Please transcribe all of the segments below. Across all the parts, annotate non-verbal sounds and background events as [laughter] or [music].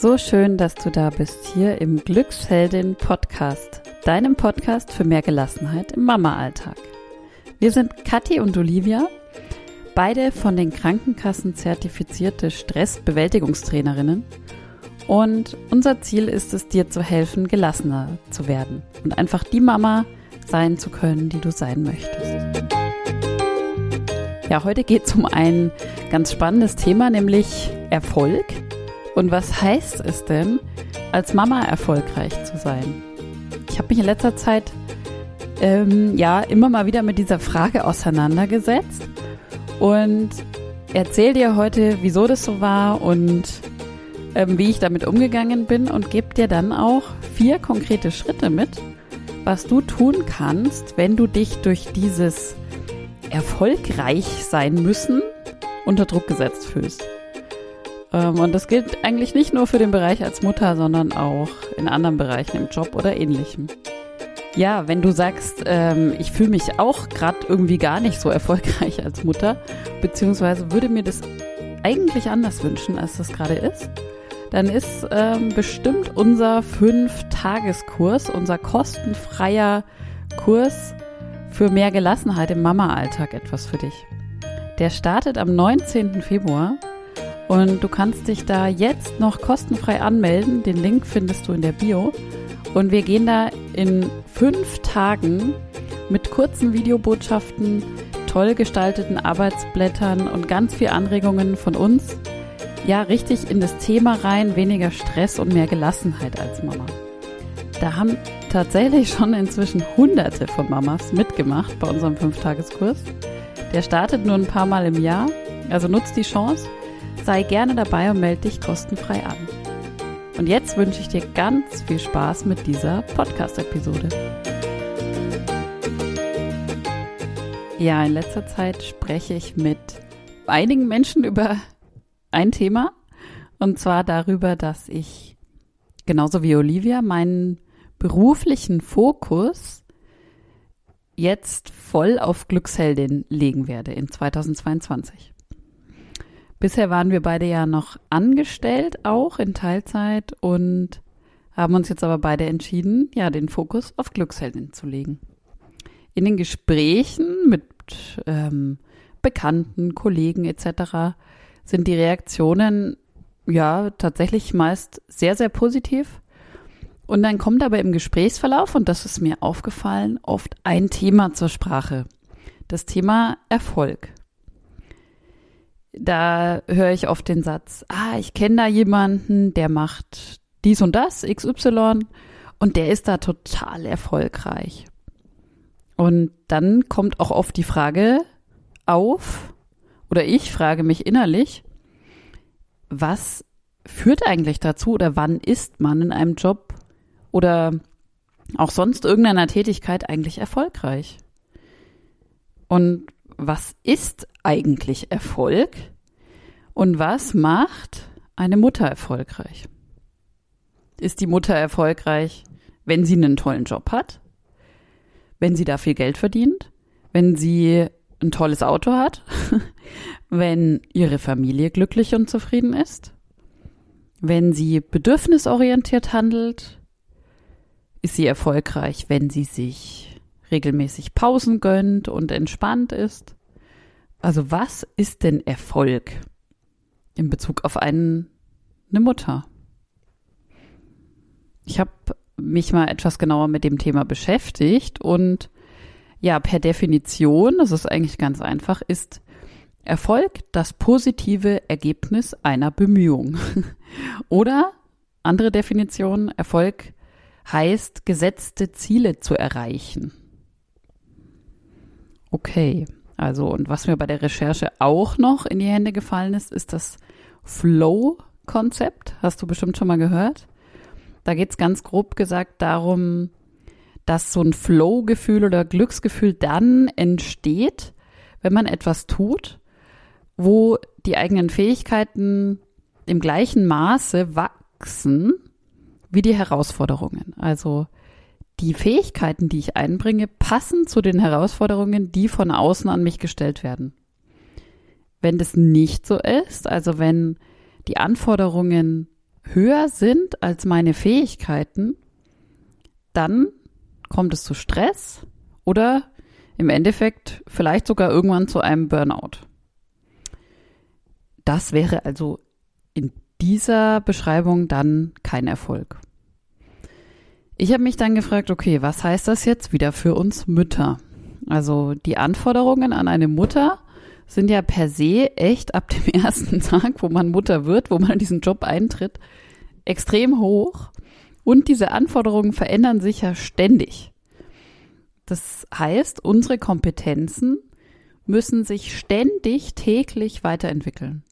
So schön, dass du da bist hier im Glücksheldin Podcast, deinem Podcast für mehr Gelassenheit im Mama-Alltag. Wir sind Kathi und Olivia, beide von den Krankenkassen zertifizierte Stressbewältigungstrainerinnen. Und unser Ziel ist es, dir zu helfen, gelassener zu werden und einfach die Mama sein zu können, die du sein möchtest. Ja, heute geht es um ein ganz spannendes Thema, nämlich Erfolg. Und was heißt es denn, als Mama erfolgreich zu sein? Ich habe mich in letzter Zeit ähm, ja immer mal wieder mit dieser Frage auseinandergesetzt und erzähle dir heute, wieso das so war und ähm, wie ich damit umgegangen bin und gebe dir dann auch vier konkrete Schritte mit, was du tun kannst, wenn du dich durch dieses erfolgreich sein müssen unter Druck gesetzt fühlst. Ähm, und das gilt eigentlich nicht nur für den Bereich als Mutter, sondern auch in anderen Bereichen im Job oder ähnlichem. Ja, wenn du sagst, ähm, ich fühle mich auch gerade irgendwie gar nicht so erfolgreich [laughs] als Mutter, beziehungsweise würde mir das eigentlich anders wünschen, als das gerade ist, dann ist ähm, bestimmt unser Fünf-Tageskurs, unser kostenfreier Kurs für mehr Gelassenheit im Mama-Alltag etwas für dich. Der startet am 19. Februar und du kannst dich da jetzt noch kostenfrei anmelden. Den Link findest du in der Bio. Und wir gehen da in fünf Tagen mit kurzen Videobotschaften, toll gestalteten Arbeitsblättern und ganz viel Anregungen von uns, ja, richtig in das Thema rein, weniger Stress und mehr Gelassenheit als Mama. Da haben tatsächlich schon inzwischen hunderte von Mamas mitgemacht bei unserem Fünftageskurs. Der startet nur ein paar Mal im Jahr, also nutzt die Chance, sei gerne dabei und melde dich kostenfrei an. Und jetzt wünsche ich dir ganz viel Spaß mit dieser Podcast-Episode. Ja, in letzter Zeit spreche ich mit einigen Menschen über ein Thema. Und zwar darüber, dass ich genauso wie Olivia meinen beruflichen Fokus jetzt voll auf Glücksheldin legen werde in 2022. Bisher waren wir beide ja noch angestellt, auch in Teilzeit und haben uns jetzt aber beide entschieden, ja, den Fokus auf Glücksheldin zu legen. In den Gesprächen mit ähm, Bekannten, Kollegen etc. sind die Reaktionen ja tatsächlich meist sehr, sehr positiv. Und dann kommt aber im Gesprächsverlauf, und das ist mir aufgefallen, oft ein Thema zur Sprache. Das Thema Erfolg. Da höre ich oft den Satz, ah, ich kenne da jemanden, der macht dies und das, XY, und der ist da total erfolgreich. Und dann kommt auch oft die Frage auf, oder ich frage mich innerlich, was führt eigentlich dazu oder wann ist man in einem Job oder auch sonst irgendeiner Tätigkeit eigentlich erfolgreich? Und was ist eigentlich Erfolg? Und was macht eine Mutter erfolgreich? Ist die Mutter erfolgreich, wenn sie einen tollen Job hat? Wenn sie da viel Geld verdient? Wenn sie ein tolles Auto hat? [laughs] wenn ihre Familie glücklich und zufrieden ist? Wenn sie bedürfnisorientiert handelt? ist sie erfolgreich, wenn sie sich regelmäßig Pausen gönnt und entspannt ist. Also was ist denn Erfolg in Bezug auf einen, eine Mutter? Ich habe mich mal etwas genauer mit dem Thema beschäftigt und ja, per Definition, das ist eigentlich ganz einfach, ist Erfolg das positive Ergebnis einer Bemühung. [laughs] Oder andere Definition, Erfolg heißt, gesetzte Ziele zu erreichen. Okay, also und was mir bei der Recherche auch noch in die Hände gefallen ist, ist das Flow-Konzept. Hast du bestimmt schon mal gehört? Da geht es ganz grob gesagt darum, dass so ein Flow-Gefühl oder Glücksgefühl dann entsteht, wenn man etwas tut, wo die eigenen Fähigkeiten im gleichen Maße wachsen wie die Herausforderungen. Also die Fähigkeiten, die ich einbringe, passen zu den Herausforderungen, die von außen an mich gestellt werden. Wenn das nicht so ist, also wenn die Anforderungen höher sind als meine Fähigkeiten, dann kommt es zu Stress oder im Endeffekt vielleicht sogar irgendwann zu einem Burnout. Das wäre also in dieser Beschreibung dann kein Erfolg. Ich habe mich dann gefragt, okay, was heißt das jetzt wieder für uns Mütter? Also die Anforderungen an eine Mutter sind ja per se echt ab dem [laughs] ersten Tag, wo man Mutter wird, wo man in diesen Job eintritt, extrem hoch. Und diese Anforderungen verändern sich ja ständig. Das heißt, unsere Kompetenzen müssen sich ständig täglich weiterentwickeln.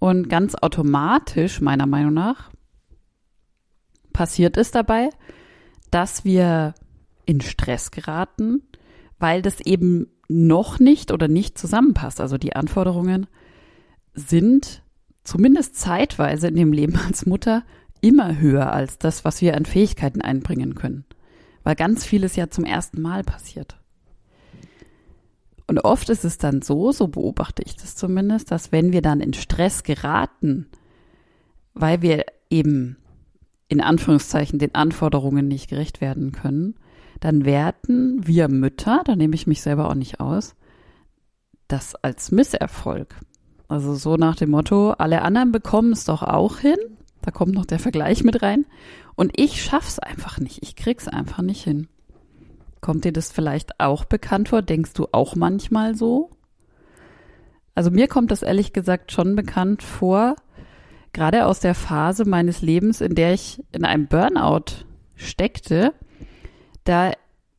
Und ganz automatisch, meiner Meinung nach, passiert es dabei, dass wir in Stress geraten, weil das eben noch nicht oder nicht zusammenpasst. Also die Anforderungen sind zumindest zeitweise in dem Leben als Mutter immer höher als das, was wir an Fähigkeiten einbringen können. Weil ganz vieles ja zum ersten Mal passiert. Und oft ist es dann so, so beobachte ich das zumindest, dass wenn wir dann in Stress geraten, weil wir eben in Anführungszeichen den Anforderungen nicht gerecht werden können, dann werten wir Mütter, da nehme ich mich selber auch nicht aus, das als Misserfolg. Also so nach dem Motto, alle anderen bekommen es doch auch hin. Da kommt noch der Vergleich mit rein. Und ich schaff's einfach nicht. Ich krieg's einfach nicht hin. Kommt dir das vielleicht auch bekannt vor? Denkst du auch manchmal so? Also mir kommt das ehrlich gesagt schon bekannt vor, gerade aus der Phase meines Lebens, in der ich in einem Burnout steckte, da,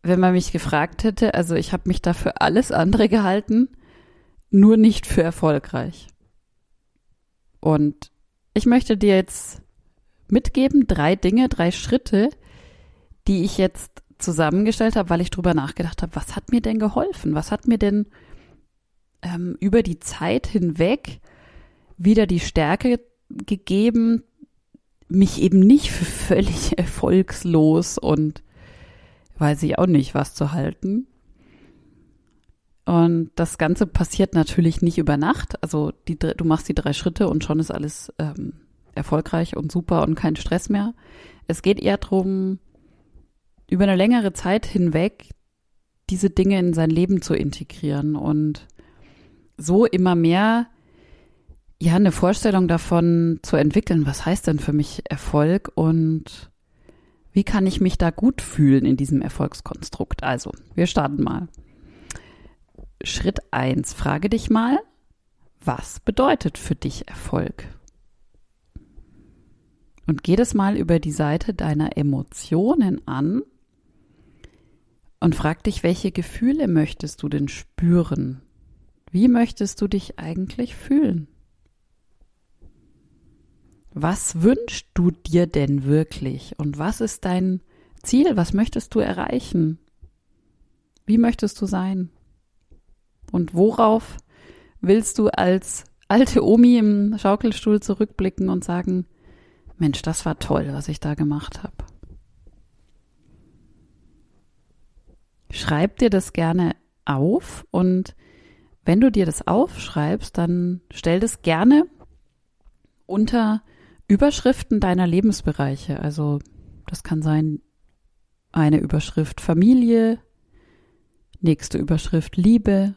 wenn man mich gefragt hätte, also ich habe mich da für alles andere gehalten, nur nicht für erfolgreich. Und ich möchte dir jetzt mitgeben, drei Dinge, drei Schritte, die ich jetzt zusammengestellt habe, weil ich drüber nachgedacht habe, was hat mir denn geholfen? Was hat mir denn ähm, über die Zeit hinweg wieder die Stärke gegeben, mich eben nicht für völlig [laughs] erfolgslos und weiß ich auch nicht was zu halten. Und das Ganze passiert natürlich nicht über Nacht. Also die, du machst die drei Schritte und schon ist alles ähm, erfolgreich und super und kein Stress mehr. Es geht eher darum, über eine längere Zeit hinweg diese Dinge in sein Leben zu integrieren und so immer mehr ja, eine Vorstellung davon zu entwickeln, was heißt denn für mich Erfolg und wie kann ich mich da gut fühlen in diesem Erfolgskonstrukt? Also, wir starten mal. Schritt eins: Frage dich mal, was bedeutet für dich Erfolg? Und geh das mal über die Seite deiner Emotionen an und frag dich, welche Gefühle möchtest du denn spüren? Wie möchtest du dich eigentlich fühlen? Was wünschst du dir denn wirklich? Und was ist dein Ziel? Was möchtest du erreichen? Wie möchtest du sein? Und worauf willst du als alte Omi im Schaukelstuhl zurückblicken und sagen, Mensch, das war toll, was ich da gemacht habe? Schreib dir das gerne auf und wenn du dir das aufschreibst, dann stell das gerne unter Überschriften deiner Lebensbereiche. Also das kann sein eine Überschrift Familie, nächste Überschrift Liebe,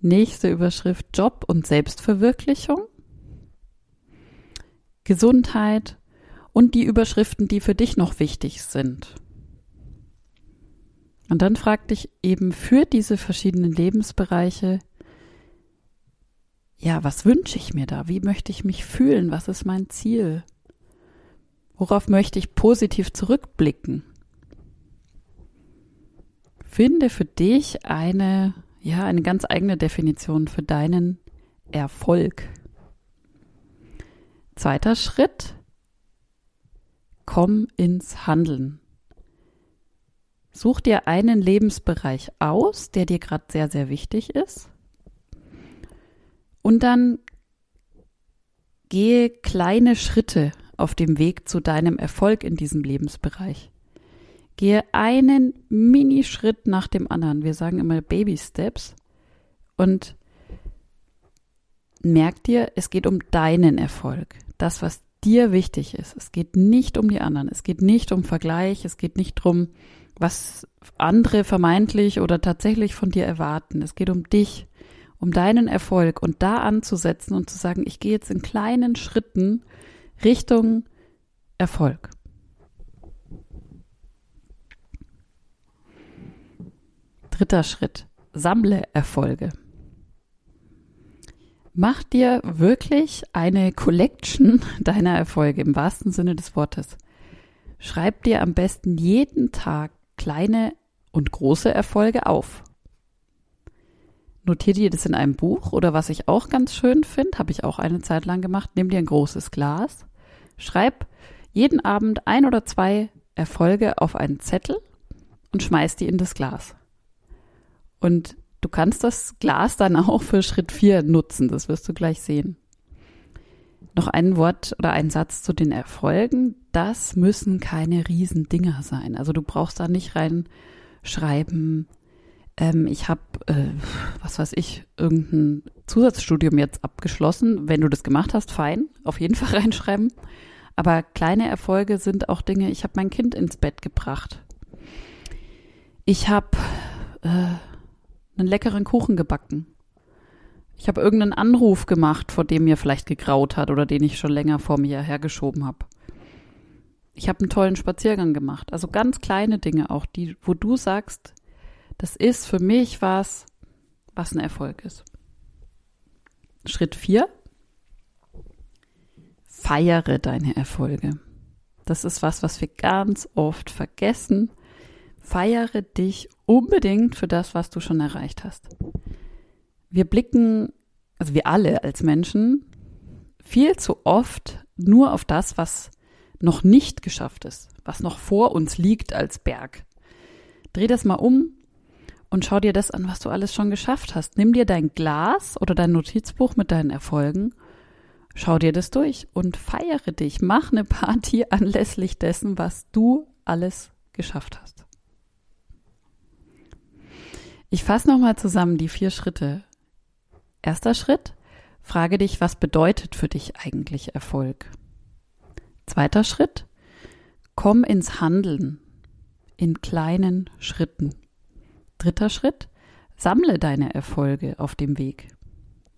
nächste Überschrift Job und Selbstverwirklichung, Gesundheit und die Überschriften, die für dich noch wichtig sind. Und dann frag dich eben für diese verschiedenen Lebensbereiche, ja, was wünsche ich mir da? Wie möchte ich mich fühlen? Was ist mein Ziel? Worauf möchte ich positiv zurückblicken? Finde für dich eine, ja, eine ganz eigene Definition für deinen Erfolg. Zweiter Schritt. Komm ins Handeln. Such dir einen Lebensbereich aus, der dir gerade sehr, sehr wichtig ist und dann gehe kleine Schritte auf dem Weg zu deinem Erfolg in diesem Lebensbereich. Gehe einen Minischritt nach dem anderen. Wir sagen immer Baby Steps. Und merk dir, es geht um deinen Erfolg. Das, was dir wichtig ist. Es geht nicht um die anderen. Es geht nicht um Vergleich. Es geht nicht darum, was andere vermeintlich oder tatsächlich von dir erwarten. Es geht um dich, um deinen Erfolg und da anzusetzen und zu sagen, ich gehe jetzt in kleinen Schritten Richtung Erfolg. Dritter Schritt. Sammle Erfolge. Mach dir wirklich eine Collection [laughs] deiner Erfolge im wahrsten Sinne des Wortes. Schreib dir am besten jeden Tag kleine und große Erfolge auf. Notier dir das in einem Buch oder was ich auch ganz schön finde, habe ich auch eine Zeit lang gemacht, nimm dir ein großes Glas, schreib jeden Abend ein oder zwei Erfolge auf einen Zettel und schmeiß die in das Glas. Und du kannst das Glas dann [laughs] auch für Schritt 4 nutzen, das wirst du gleich sehen. Noch ein Wort oder ein Satz zu den Erfolgen. Das müssen keine Riesendinger sein. Also du brauchst da nicht reinschreiben, ähm, ich habe, äh, was weiß ich, irgendein Zusatzstudium jetzt abgeschlossen. Wenn du das gemacht hast, fein, auf jeden [laughs] Fall reinschreiben. Aber kleine Erfolge sind auch Dinge, ich habe mein Kind ins Bett gebracht. Ich habe äh, einen leckeren Kuchen gebacken. Ich habe irgendeinen Anruf gemacht, vor dem mir vielleicht gegraut hat oder den ich schon länger vor mir hergeschoben habe. Ich habe einen tollen Spaziergang gemacht. Also ganz kleine Dinge auch, die, wo du sagst, das ist für mich was, was ein Erfolg ist. Schritt vier: Feiere deine Erfolge. Das ist was, was wir ganz oft vergessen feiere dich unbedingt für das, was du schon erreicht hast. Wir blicken, also wir alle als Menschen, viel zu oft nur auf das, was noch nicht geschafft ist, was noch vor uns liegt als Berg. Dreh das mal um und schau dir das an, was du alles schon geschafft hast. Nimm dir dein Glas oder dein Notizbuch mit deinen Erfolgen, schau dir das durch und feiere dich. Mach eine Party [laughs] anlässlich dessen, was du alles geschafft hast. Ich fasse nochmal zusammen die vier Schritte. Erster Schritt, frage dich, was bedeutet für dich eigentlich Erfolg? Zweiter Schritt, komm ins Handeln in kleinen Schritten. Dritter Schritt, sammle deine Erfolge auf dem Weg.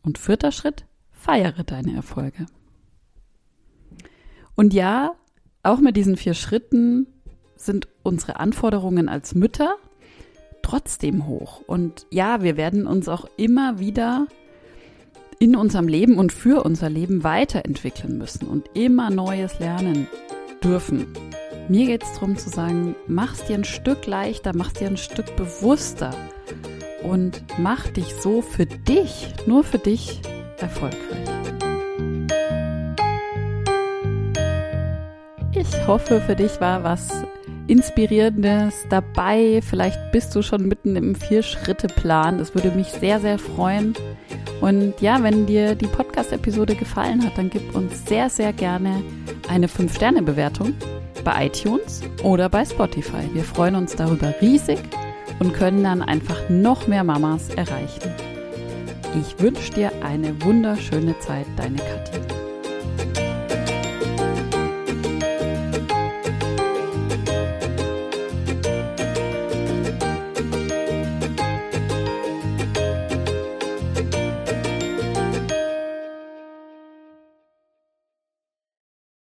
Und vierter Schritt, feiere deine Erfolge. Und ja, auch mit diesen vier Schritten sind unsere Anforderungen als Mütter trotzdem hoch. Und ja, wir werden uns auch immer wieder in unserem Leben und für unser Leben weiterentwickeln müssen und immer Neues lernen dürfen. Mir geht es darum zu sagen, mach es dir ein Stück leichter, mach es dir ein Stück bewusster und mach dich so für dich, nur für dich erfolgreich. Ich hoffe, für dich war was Inspirierendes dabei. Vielleicht bist du schon mitten im Vier-Schritte-Plan. Das würde mich sehr, sehr freuen. Und ja, wenn dir die Podcast-Episode gefallen hat, dann gib uns sehr, sehr gerne eine 5-Sterne-Bewertung bei iTunes oder bei Spotify. Wir freuen uns darüber riesig und können dann einfach noch mehr Mamas erreichen. Ich wünsche dir eine wunderschöne Zeit, deine Kathi.